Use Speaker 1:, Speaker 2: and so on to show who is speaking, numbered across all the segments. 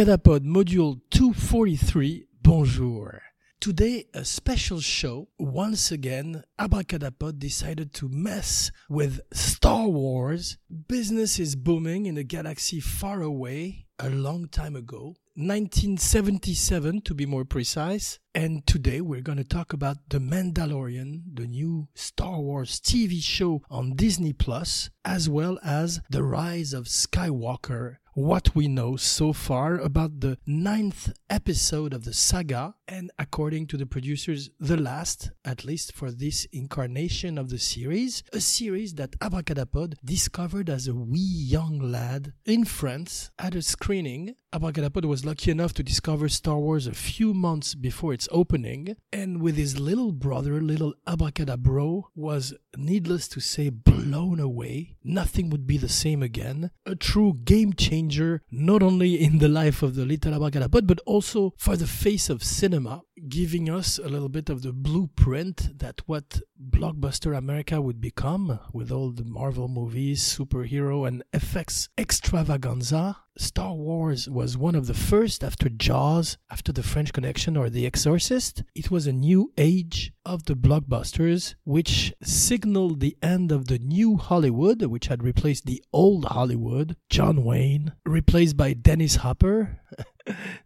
Speaker 1: Abracadapod Module 243, bonjour. Today, a special show. Once again, Abracadapod decided to mess with Star Wars. Business is booming in a galaxy far away, a long time ago. 1977 to be more precise. And today we're going to talk about The Mandalorian, the new Star Wars TV show on Disney Plus, as well as The Rise of Skywalker, what we know so far about the ninth episode of the saga, and according to the producers, the last, at least for this incarnation of the series, a series that Abracadapod discovered as a wee young lad in France at a screening. Abracadapod was lucky enough to discover Star Wars a few months before its opening, and with his little brother, little Abracadabro, was needless to say blown away. Nothing would be the same again. A true game changer, not only in the life of the little Abracadabra, but also for the face of cinema, giving us a little bit of the blueprint that what blockbuster America would become with all the Marvel movies, superhero, and effects extravaganza. Star Wars was one of the first after Jaws, after The French Connection or The Exorcist. It was a new age of the blockbusters, which signaled the end of the new Hollywood, which had replaced the old Hollywood. John Wayne, replaced by Dennis Hopper.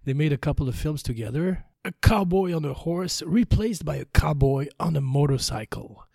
Speaker 1: they made a couple of films together. A cowboy on a horse replaced by a cowboy on a motorcycle.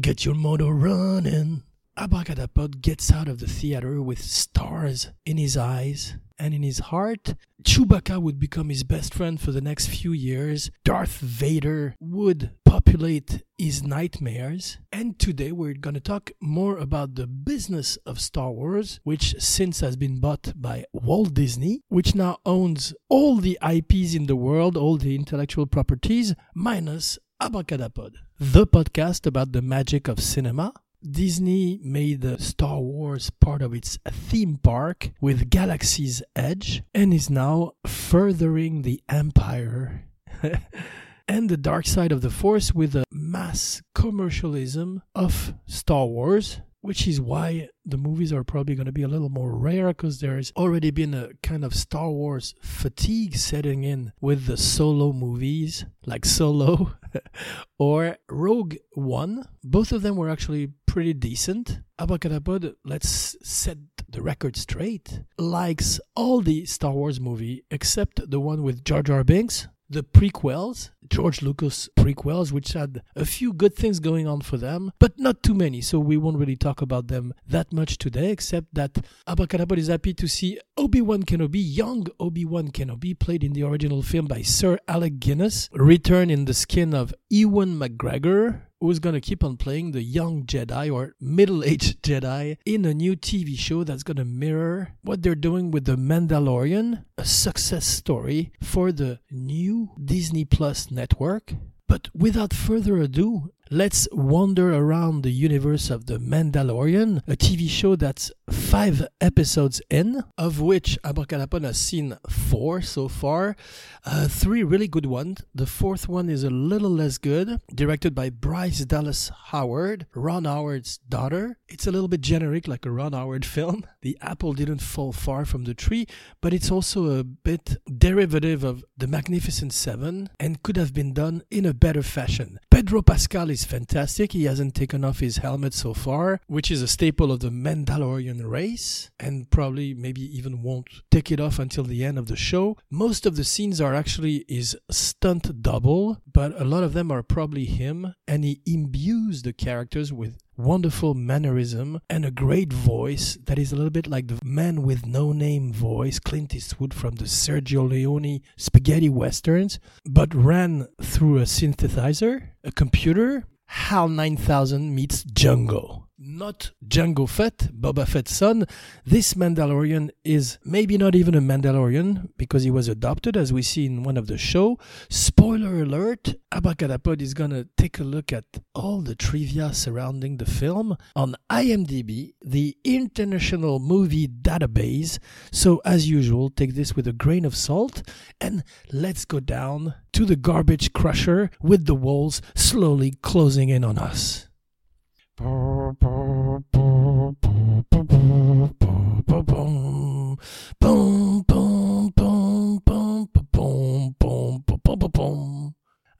Speaker 1: Get your motor running. Abracadapod gets out of the theater with stars in his eyes and in his heart. Chewbacca would become his best friend for the next few years. Darth Vader would populate his nightmares. And today we're going to talk more about the business of Star Wars, which since has been bought by Walt Disney, which now owns all the IPs in the world, all the intellectual properties, minus Abracadapod, the podcast about the magic of cinema. Disney made Star Wars part of its theme park with Galaxy's Edge and is now furthering the empire and the dark side of the Force with the mass commercialism of Star Wars which is why the movies are probably going to be a little more rare because there's already been a kind of Star Wars fatigue setting in with the solo movies like Solo or Rogue One. Both of them were actually pretty decent. Abracadapod, let's set the record straight, likes all the Star Wars movie except the one with Jar Jar Binks the prequels, George Lucas prequels, which had a few good things going on for them, but not too many. So we won't really talk about them that much today, except that Abracadapod is happy to see Obi-Wan Kenobi, young Obi-Wan Kenobi, played in the original film by Sir Alec Guinness, return in the skin of Ewan McGregor, who's going to keep on playing the young Jedi or middle aged Jedi in a new TV show that's going to mirror what they're doing with The Mandalorian, a success story for the new Disney Plus network. But without further ado, let's wander around the universe of The Mandalorian, a TV show that's five episodes in, of which Abracadapod has seen four so far. Uh, three really good ones. The fourth one is a little less good, directed by Bryce Dallas Howard, Ron Howard's daughter. It's a little bit generic, like a Ron Howard film. The apple didn't fall far from the tree, but it's also a bit derivative of The Magnificent Seven and could have been done in a better fashion. Pedro Pascal is fantastic. He hasn't taken off his helmet so far, which is a staple of the Mandalorian race, and probably maybe even won't take it off until the end of the show. Most of the scenes are actually his stunt double, but a lot of them are probably him, and he imbues the characters with wonderful mannerism and a great voice that is a little bit like the man with no name voice, Clint Eastwood from the Sergio Leone spaghetti westerns, but ran through a synthesizer, a computer. HAL 9000 meets Django not Jango Fett, Boba Fett's son. This Mandalorian is maybe not even a Mandalorian because he was adopted, as we see in one of the show. Spoiler alert: Abracadapod is gonna take a look at all the trivia surrounding the film on IMDb, the International Movie Database. So, as usual, take this with a grain of salt, and let's go down to the garbage crusher with the walls slowly closing in on us.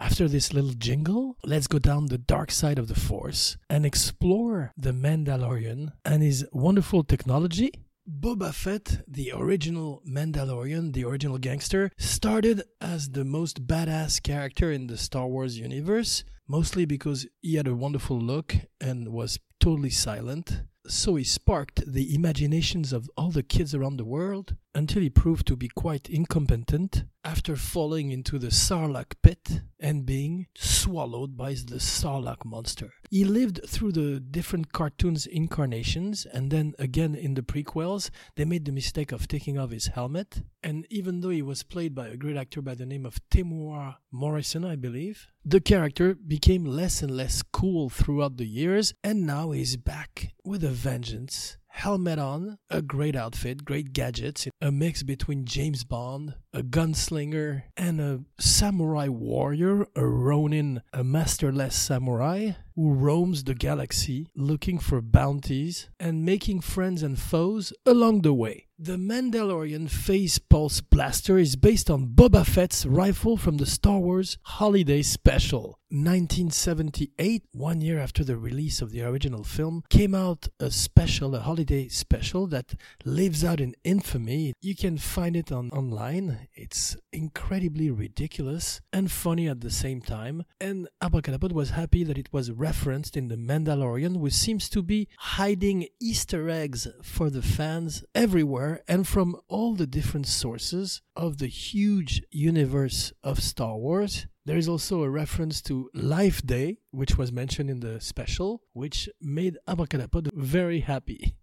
Speaker 1: After this little jingle, let's go down the dark side of the Force and explore the Mandalorian and his wonderful technology. Boba Fett, the original Mandalorian, the original gangster, started as the most badass character in the Star Wars universe mostly because he had a wonderful look and was totally silent. So he sparked the imaginations of all the kids around the world until he proved to be quite incompetent after falling into the Sarlacc pit and being swallowed by the Sarlacc monster. He lived through the different cartoons incarnations and then again in the prequels. They made the mistake of taking off his helmet. And even though he was played by a great actor by the name of Temuera Morrison I believe the character became less and less cool throughout the years and now he's back with a vengeance helmet on, a great outfit, great gadgets, a mix between James Bond, a gunslinger, and a samurai warrior, a Ronin, a masterless samurai who roams the galaxy looking for bounties and making friends and foes along the way. The Mandalorian Phase Pulse Blaster is based on Boba Fett's rifle from the Star Wars Holiday Special. 1978, one year after the release of the original film, came out a special, a holiday special that lives out in infamy. You can find it on online. It's incredibly ridiculous and funny at the same time. And Abracadapod was happy that it was referenced in The Mandalorian, which seems to be hiding Easter eggs for the fans everywhere and from all the different sources of the huge universe of Star Wars. There is also a reference to Life Day, which was mentioned in the special, which made Abracadapod very happy.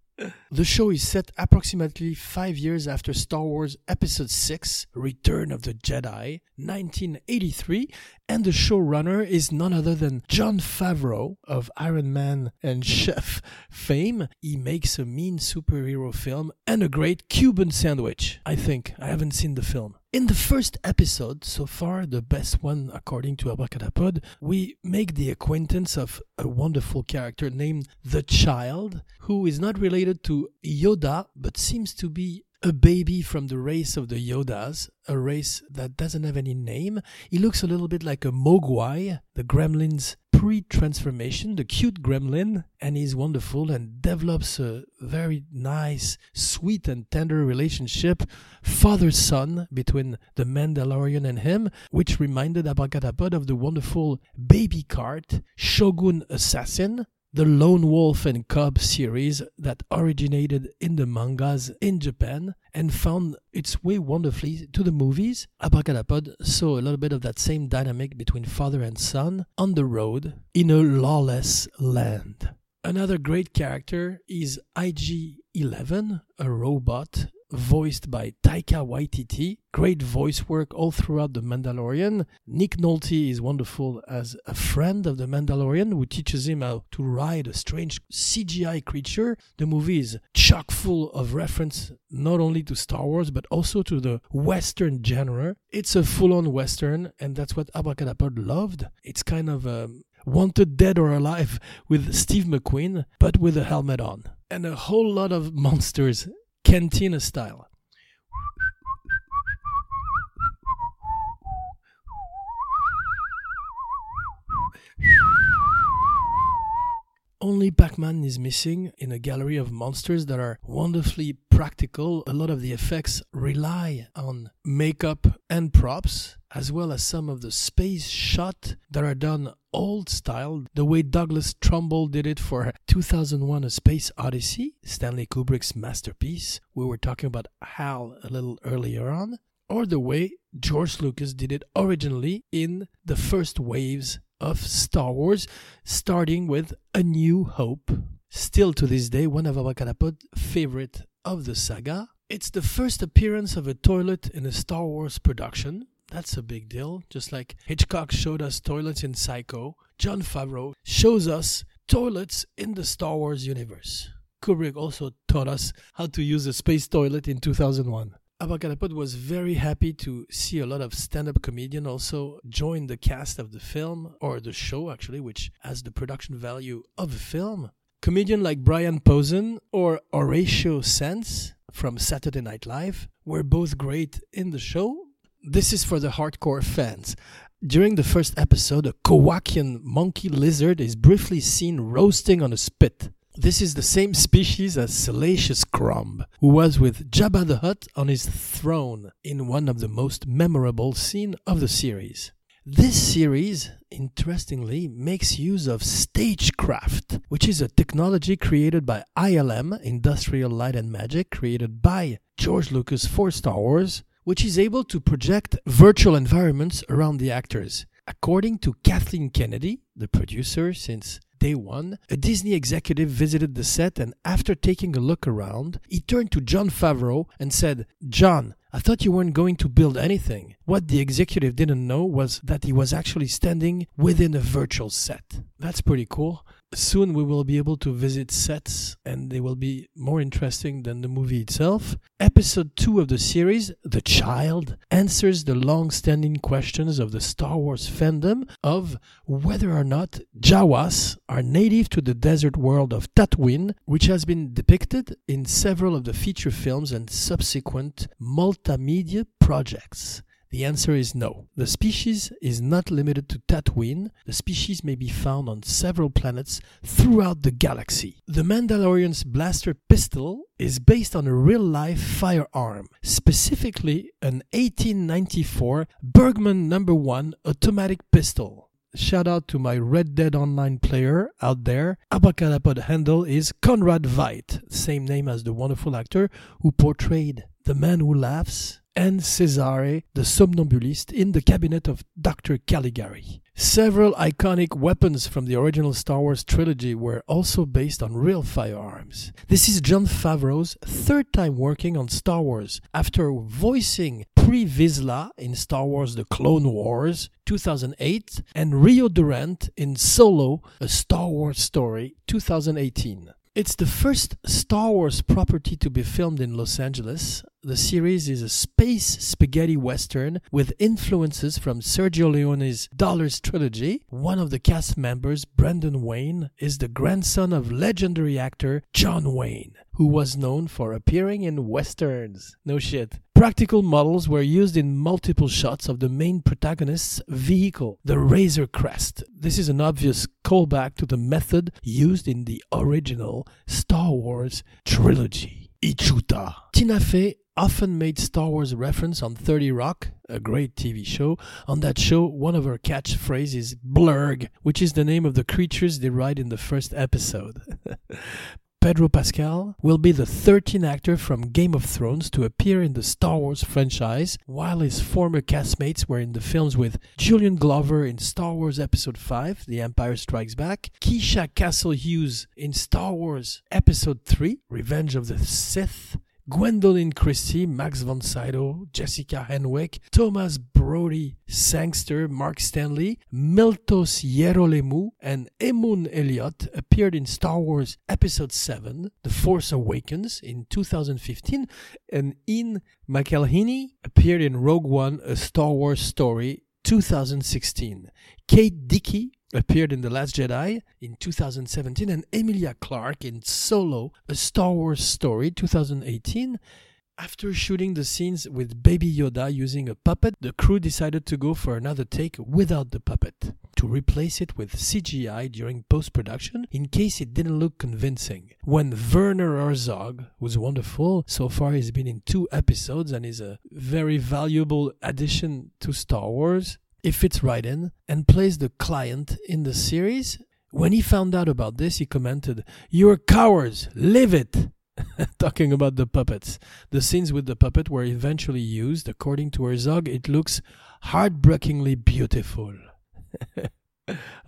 Speaker 1: The show is set approximately five years after Star Wars Episode 6 Return of the Jedi, 1983, and the showrunner is none other than Jon Favreau of Iron Man and Chef fame. He makes a mean superhero film and a great Cuban sandwich. I think. I haven't seen the film. In the first episode, so far the best one according to Abracadapod, we make the acquaintance of a wonderful character named The Child, who is not related to Yoda but seems to be a baby from the race of the Yodas, a race that doesn't have any name. He looks a little bit like a Mogwai, the gremlin's pre transformation, the cute gremlin, and he's wonderful and develops a very nice, sweet, and tender relationship, father son, between the Mandalorian and him, which reminded Abracadapod of the wonderful baby cart Shogun Assassin, the Lone Wolf and Cub series that originated in the mangas in Japan and found its way wonderfully to the movies. Abracadapod saw a little bit of that same dynamic between father and son on the road in a lawless land. Another great character is IG 11, a robot voiced by Taika Waititi. Great voice work all throughout The Mandalorian. Nick Nolte is wonderful as a friend of The Mandalorian who teaches him how to ride a strange CGI creature. The movie is chock full of reference not only to Star Wars but also to the Western genre. It's a full on Western, and that's what Abracadapod loved. It's kind of um, Wanted Dead or Alive with Steve McQueen, but with a helmet on. And a whole lot of monsters cantina style. Only Pac Man is missing in a gallery of monsters that are wonderfully practical. A lot of the effects rely on makeup and props, as well as some of the space shot that are done old style, the way Douglas Trumbull did it for 2001 A Space Odyssey, Stanley Kubrick's masterpiece. We were talking about HAL a little earlier on. Or the way George Lucas did it originally in the first waves of Star Wars, starting with A New Hope. Still to this day, one of Abracadapod's favorite of the saga. It's the first appearance of a toilet in a Star Wars production. That's a big deal. Just like Hitchcock showed us toilets in Psycho, Jon Favreau shows us toilets in the Star Wars universe. Kubrick also taught us how to use a space toilet in 2001. Abracadapod was very happy to see a lot of stand-up comedian also join the cast of the film or the show actually, which has the production value of a film. Comedian like Brian Posehn or Horatio Sanz from Saturday Night Live were both great in the show. This is for the hardcore fans. During the first episode, a Kowakian monkey lizard is briefly seen roasting on a spit. This is the same species as Salacious Crumb, who was with Jabba the Hutt on his throne in one of the most memorable scenes of the series. This series, interestingly, makes use of stagecraft, which is a technology created by ILM, Industrial Light and Magic, created by George Lucas for Star Wars, which is able to project virtual environments around the actors. According to Kathleen Kennedy, the producer since day one, a Disney executive visited the set and after taking a look around, he turned to Jon Favreau and said, Jon, I thought you weren't going to build anything. What the executive didn't know was that he was actually standing within a virtual set. That's pretty cool. Soon we will be able to visit sets and they will be more interesting than the movie itself. Episode 2 of the series, The Child, answers the long standing questions of the Star Wars fandom of whether or not Jawas are native to the desert world of Tatooine, which has been depicted in several of the feature films and subsequent multimedia projects. The answer is no. The species is not limited to Tatooine. The species may be found on several planets throughout the galaxy. The Mandalorian's blaster pistol is based on a real life firearm, specifically an 1894 Bergmann number 1 automatic pistol. Shout out to my Red Dead Online player out there. Abracadapod handle is Conrad Veidt, same name as the wonderful actor who portrayed the man who laughs and Cesare, the somnambulist, in the cabinet of Dr. Caligari. Several iconic weapons from the original Star Wars trilogy were also based on real firearms. This is Jon Favreau's third time working on Star Wars after voicing Pre Vizsla in Star Wars The Clone Wars 2008 and Rio Durant in Solo, A Star Wars Story 2018. It's the first Star Wars property to be filmed in Los Angeles. The series is a space spaghetti western with influences from Sergio Leone's Dollars trilogy. One of the cast members, Brendan Wayne, is the grandson of legendary actor John Wayne, who was known for appearing in westerns. No shit. Practical models were used in multiple shots of the main protagonist's vehicle, the Razor Crest. This is an obvious callback to the method used in the original Star Wars trilogy. Ichuta. Tina Fey often made Star Wars reference on 30 Rock, a great TV show. On that show, one of her catchphrases is blurg, which is the name of the creatures they ride in the first episode. Pedro Pascal will be the 13th actor from Game of Thrones to appear in the Star Wars franchise, while his former castmates were in the films with Julian Glover in Star Wars Episode 5, The Empire Strikes Back, Keisha Castle Hughes in Star Wars Episode 3, Revenge of the Sith, Gwendoline Christie, Max von Sydow, Jessica Henwick, Thomas Brodie Sangster, Mark Stanley, Miltos Yerolemou, and Emun Elliott appeared in Star Wars Episode 7, The Force Awakens, in 2015, and Ian McElhinney appeared in Rogue One, A Star Wars Story, 2016. Kate Dickie appeared in The Last Jedi in 2017 and Emilia Clarke in Solo, A Star Wars Story 2018. After shooting the scenes with Baby Yoda using a puppet, the crew decided to go for another take without the puppet, to replace it with CGI during post production in case it didn't look convincing. When Werner Herzog, who's wonderful, so far he's been in two episodes and is a very valuable addition to Star Wars, he fits right in and plays the client in the series. When he found out about this, he commented, You're cowards, live it! Talking about the puppets. The scenes with the puppet were eventually used. According to Herzog, it looks heartbreakingly beautiful.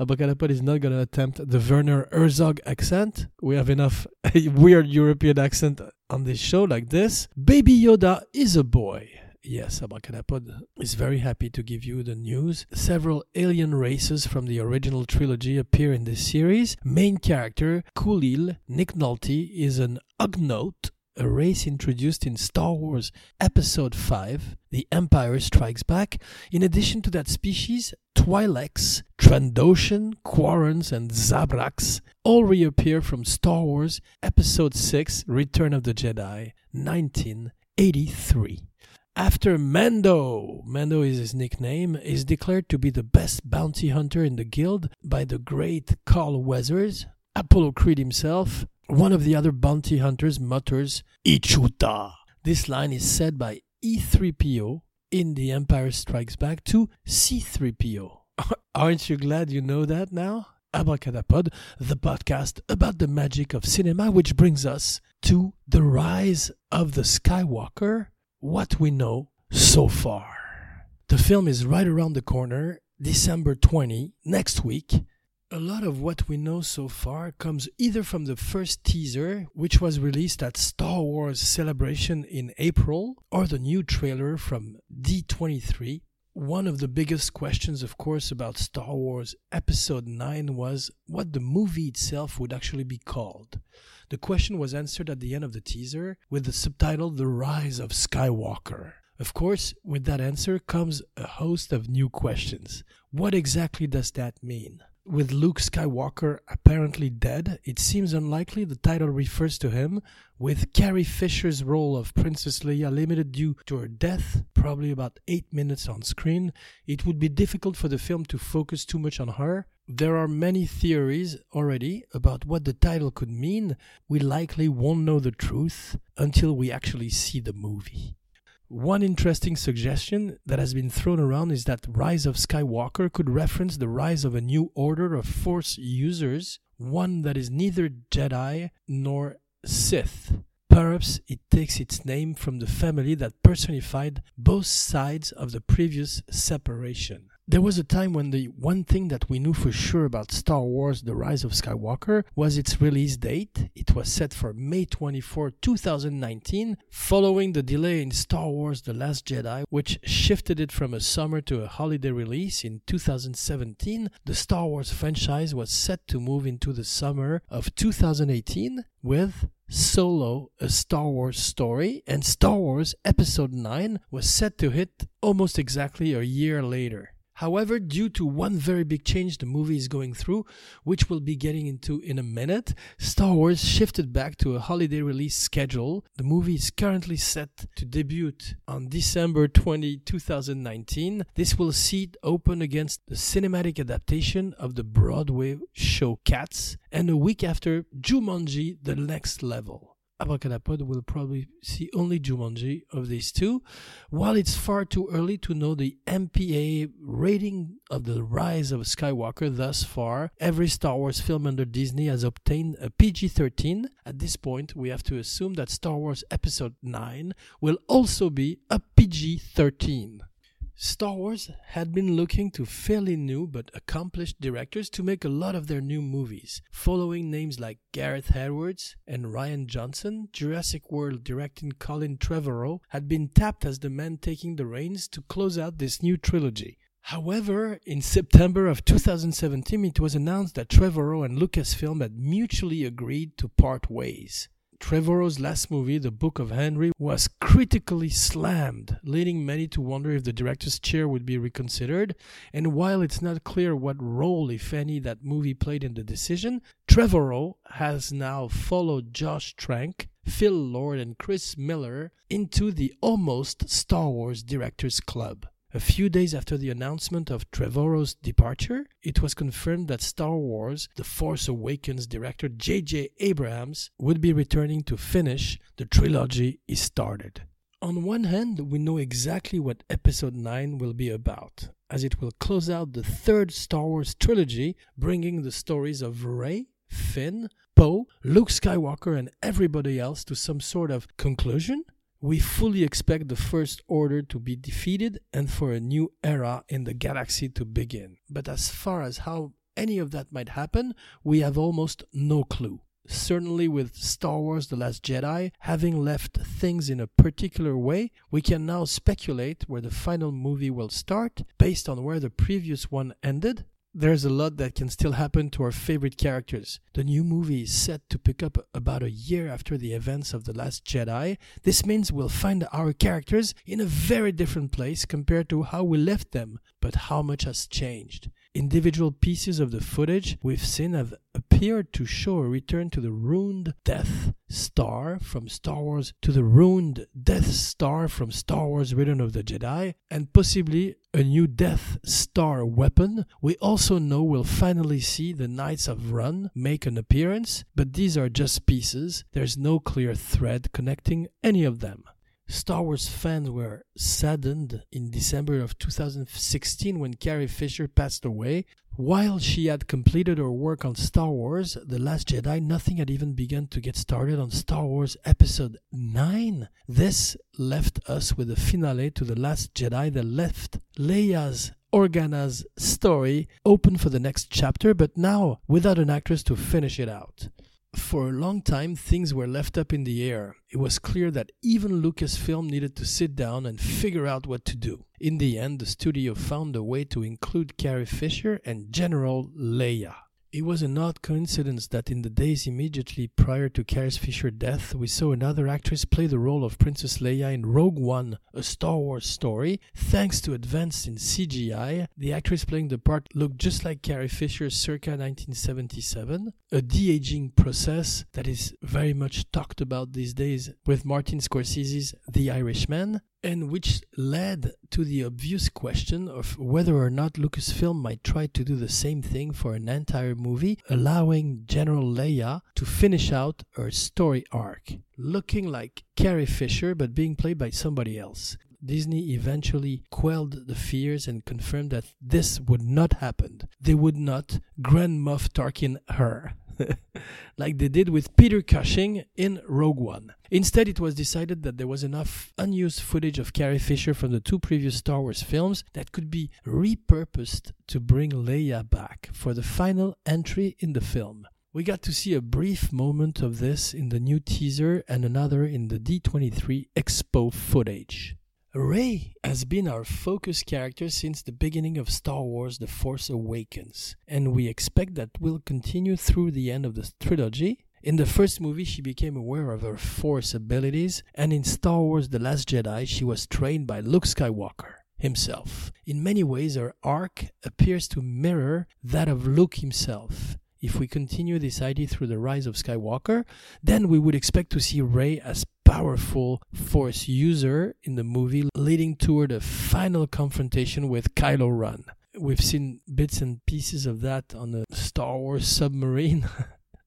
Speaker 1: Abracadapod is not going to attempt the Werner Herzog accent. We have enough weird European accent on this show like this. Baby Yoda is a boy. Yes, Abracadapod is very happy to give you the news. Several alien races from the original trilogy appear in this series. Main character, Kuiil Nick Nolte, is an Ugnaught, a race introduced in Star Wars Episode 5, The Empire Strikes Back. In addition to that species, Twi'leks, Trandoshan, Quarrens, and Zabraks all reappear from Star Wars Episode 6, Return of the Jedi, 1983. After Mando, Mando is his nickname, is declared to be the best bounty hunter in the guild by the great Carl Weathers, Apollo Creed himself, one of the other bounty hunters mutters, Ichuta. This line is said by E3PO in The Empire Strikes Back to C3PO. Aren't you glad you know that now? Abracadapod, the podcast about the magic of cinema, which brings us to the rise of the Skywalker, what we know so far. The film is right around the corner, December 20, next week. A lot of what we know so far comes either from the first teaser, which was released at Star Wars Celebration in April, or the new trailer from D23, one of the biggest questions, of course, about Star Wars Episode 9 was what the movie itself would actually be called. The question was answered at the end of the teaser with the subtitle The Rise of Skywalker. Of course, with that answer comes a host of new questions. What exactly does that mean? With Luke Skywalker apparently dead, it seems unlikely the title refers to him, with Carrie Fisher's role of Princess Leia limited due to her death, probably about 8 minutes on screen. It would be difficult for the film to focus too much on her. There are many theories already about what the title could mean. We likely won't know the truth until we actually see the movie. One interesting suggestion that has been thrown around is that Rise of Skywalker could reference the rise of a new order of Force users, one that is neither Jedi nor Sith. Perhaps it takes its name from the family that personified both sides of the previous separation. There was a time when the one thing that we knew for sure about Star Wars The Rise of Skywalker was its release date. It was set for May 24, 2019, following the delay in Star Wars The Last Jedi, which shifted it from a summer to a holiday release in 2017. The Star Wars franchise was set to move into the summer of 2018 with Solo, a Star Wars story, and Star Wars Episode 9 was set to hit almost exactly a year later. However, due to one very big change the movie is going through, which we'll be getting into in a minute, Star Wars shifted back to a holiday release schedule. The movie is currently set to debut on December 20, 2019. This will see it open against the cinematic adaptation of the Broadway show Cats, and a week after Jumanji The Next Level. Abracadapod will probably see only Jumanji of these two. While it's far too early to know the MPA rating of the rise of Skywalker thus far, every Star Wars film under Disney has obtained a PG 13. At this point, we have to assume that Star Wars Episode 9 will also be a PG 13. Star Wars had been looking to fairly new but accomplished directors to make a lot of their new movies. Following names like Gareth Edwards and Rian Johnson, Jurassic World directing Colin Trevorrow had been tapped as the man taking the reins to close out this new trilogy. However, in September of 2017, it was announced that Trevorrow and Lucasfilm had mutually agreed to part ways. Trevorrow's last movie, The Book of Henry, was critically slammed, leading many to wonder if the director's chair would be reconsidered. And while it's not clear what role, if any, that movie played in the decision, Trevorrow has now followed Josh Trank, Phil Lord, and Chris Miller into the almost Star Wars Directors Club. A few days after the announcement of Trevorrow's departure, it was confirmed that Star Wars The Force Awakens director J.J. Abrams would be returning to finish the trilogy he started. On one hand, we know exactly what Episode 9 will be about, as it will close out the third Star Wars trilogy, bringing the stories of Rey, Finn, Poe, Luke Skywalker, and everybody else to some sort of conclusion we fully expect the First Order to be defeated and for a new era in the galaxy to begin. But as far as how any of that might happen, we have almost no clue. Certainly, with Star Wars The Last Jedi having left things in a particular way, we can now speculate where the final movie will start based on where the previous one ended there's a lot that can still happen to our favorite characters. The new movie is set to pick up about a year after the events of The Last Jedi. This means we'll find our characters in a very different place compared to how we left them, but how much has changed. Individual pieces of the footage we've seen have appeared to show a return to the ruined Death Star from Star Wars to the ruined Death Star from Star Wars Return of the Jedi, and possibly a new Death Star weapon. We also know we'll finally see the Knights of Ren make an appearance, but these are just pieces. There's no clear thread connecting any of them. Star Wars fans were saddened in December of 2016 when Carrie Fisher passed away. While she had completed her work on Star Wars The Last Jedi, nothing had even begun to get started on Star Wars Episode 9. This left us with a finale to The Last Jedi that left Leia's Organa's story open for the next chapter, but now without an actress to finish it out. For a long time, things were left up in the air. It was clear that even Lucasfilm needed to sit down and figure out what to do. In the end, the studio found a way to include Carrie Fisher and General Leia. It was an odd coincidence that in the days immediately prior to Carrie Fisher's death, we saw another actress play the role of Princess Leia in Rogue One, a Star Wars story. Thanks to advances in CGI, the actress playing the part looked just like Carrie Fisher circa 1977, a de-aging process that is very much talked about these days with Martin Scorsese's The Irishman, and which led to the obvious question of whether or not Lucasfilm might try to do the same thing for an entire movie, allowing General Leia to finish out her story arc, looking like Carrie Fisher but being played by somebody else. Disney eventually quelled the fears and confirmed that this would not happen. They would not Grand Moff Tarkin her. like they did with Peter Cushing in Rogue One. Instead, it was decided that there was enough unused footage of Carrie Fisher from the two previous Star Wars films that could be repurposed to bring Leia back for the final entry in the film. We got to see a brief moment of this in the new teaser and another in the D23 Expo footage. Rey has been our focus character since the beginning of Star Wars The Force Awakens, and we expect that will continue through the end of the trilogy. In the first movie, she became aware of her Force abilities, and in Star Wars The Last Jedi, she was trained by Luke Skywalker himself. In many ways, her arc appears to mirror that of Luke himself. If we continue this idea through the rise of Skywalker, then we would expect to see Rey as powerful force user in the movie, leading toward a final confrontation with Kylo Ren. We've seen bits and pieces of that on the Star Wars submarine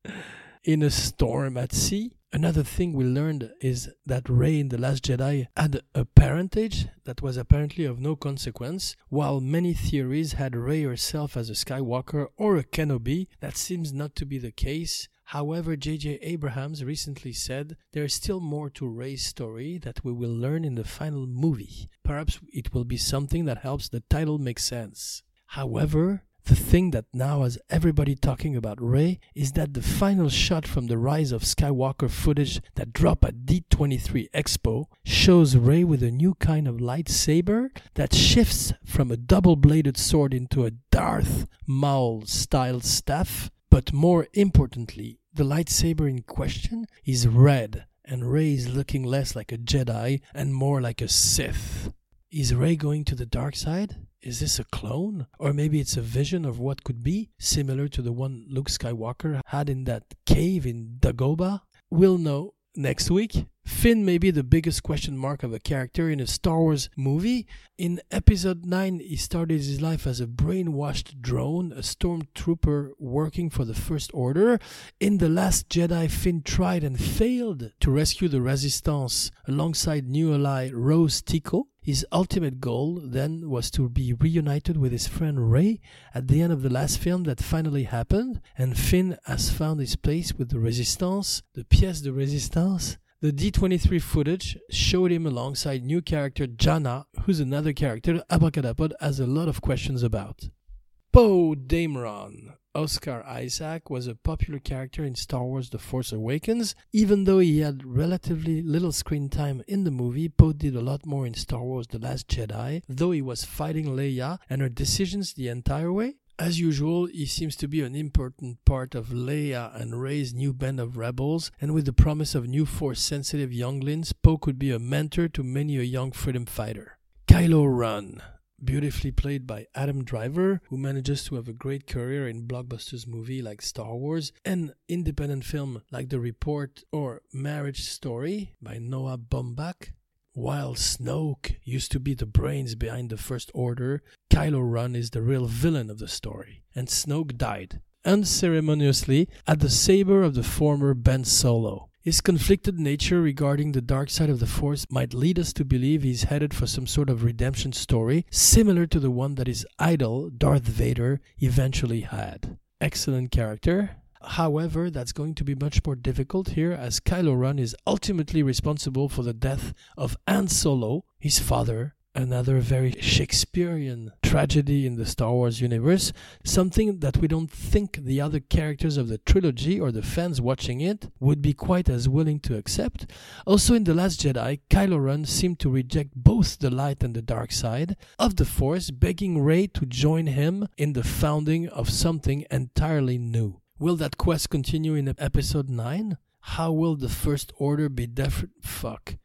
Speaker 1: in a storm at sea. Another thing we learned is that Rey in The Last Jedi had a parentage that was apparently of no consequence, while many theories had Rey herself as a Skywalker or a Kenobi. That seems not to be the case. However, J.J. Abrahams recently said there is still more to Rey's story that we will learn in the final movie. Perhaps it will be something that helps the title make sense. However, the thing that now has everybody talking about Rey is that the final shot from the Rise of Skywalker footage that dropped at D23 Expo shows Rey with a new kind of lightsaber that shifts from a double bladed sword into a Darth Maul style staff but more importantly, the lightsaber in question is red, and Rey is looking less like a Jedi and more like a Sith. Is Rey going to the dark side? Is this a clone? Or maybe it's a vision of what could be, similar to the one Luke Skywalker had in that cave in Dagobah? We'll know next week. Finn may be the biggest question mark of a character in a Star Wars movie. In episode 9, he started his life as a brainwashed drone, a stormtrooper working for the First Order. In The Last Jedi, Finn tried and failed to rescue the Resistance alongside new ally Rose Tico. His ultimate goal then was to be reunited with his friend Rey at the end of the last film that finally happened, and Finn has found his place with the Resistance, the pièce de résistance, the D23 footage showed him alongside new character Jannah, who's another character Abracadapod has a lot of questions about. Poe Dameron. Oscar Isaac was a popular character in Star Wars The Force Awakens. Even though he had relatively little screen time in the movie, Poe did a lot more in Star Wars The Last Jedi, though he was fighting Leia and her decisions the entire way. As usual, he seems to be an important part of Leia and Rey's new band of rebels, and with the promise of new force sensitive younglings, Poe could be a mentor to many a young freedom fighter. Kylo Ren. Beautifully played by Adam Driver, who manages to have a great career in blockbusters movie like Star Wars and independent film like The Report or Marriage Story by Noah Baumbach. While Snoke used to be the brains behind the First Order, Kylo Ren is the real villain of the story, and Snoke died unceremoniously at the saber of the former Ben Solo. His conflicted nature regarding the dark side of the Force might lead us to believe he's headed for some sort of redemption story similar to the one that his idol, Darth Vader, eventually had. Excellent character, However, that's going to be much more difficult here as Kylo Ren is ultimately responsible for the death of Han Solo, his father, another very Shakespearean tragedy in the Star Wars universe, something that we don't think the other characters of the trilogy or the fans watching it would be quite as willing to accept. Also, in The Last Jedi, Kylo Ren seemed to reject both the light and the dark side of the Force, begging Rey to join him in the founding of something entirely new. Will that quest continue in episode 9? How will the First Order be different? Fuck.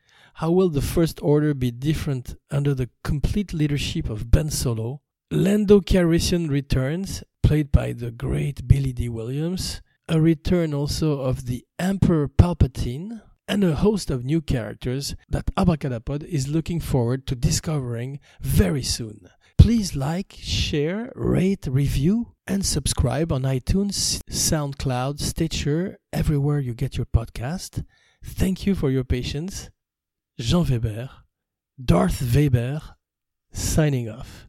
Speaker 1: How will the First Order be different under the complete leadership of Ben Solo? Lando Calrissian returns, played by the great Billy Dee Williams. A return also of the Emperor Palpatine, and a host of new characters that Abracadapod is looking forward to discovering very soon. Please like, share, rate, review, and subscribe on iTunes, SoundCloud, Stitcher, everywhere you get your podcast. Thank you for your patience. Jean Weber, Darth Weber, signing off.